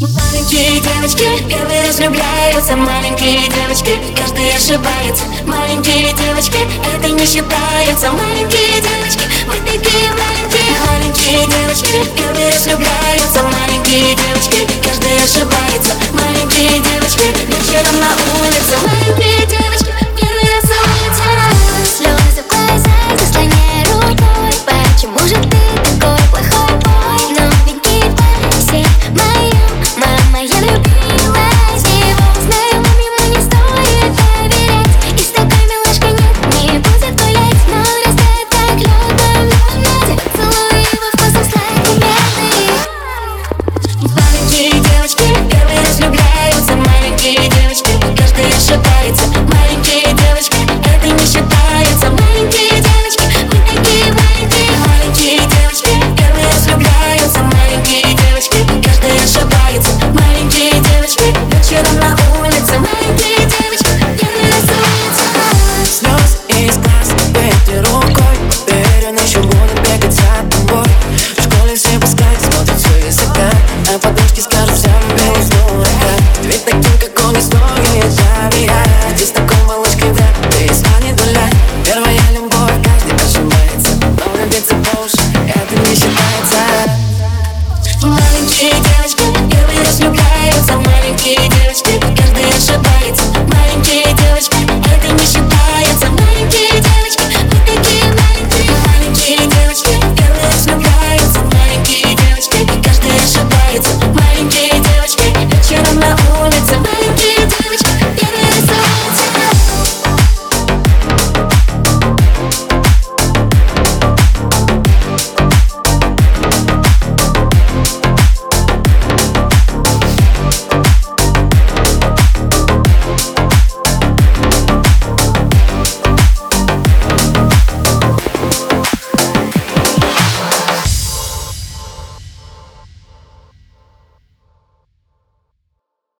Маленькие девочки первые разлюбляются Маленькие девочки каждый ошибается. Маленькие девочки это не считается. Маленькие девочки мы такие маленькие. Маленькие девочки Стали все пускать, смотрят все языка А подружки скажут всем, я не дурака Ведь таким, как он, не стоит авиа Иди с такой малышкой, да, ты и станет нуля Первая любовь, каждый прижимается Но влюбиться по уши, это не считается. Маленькие девочки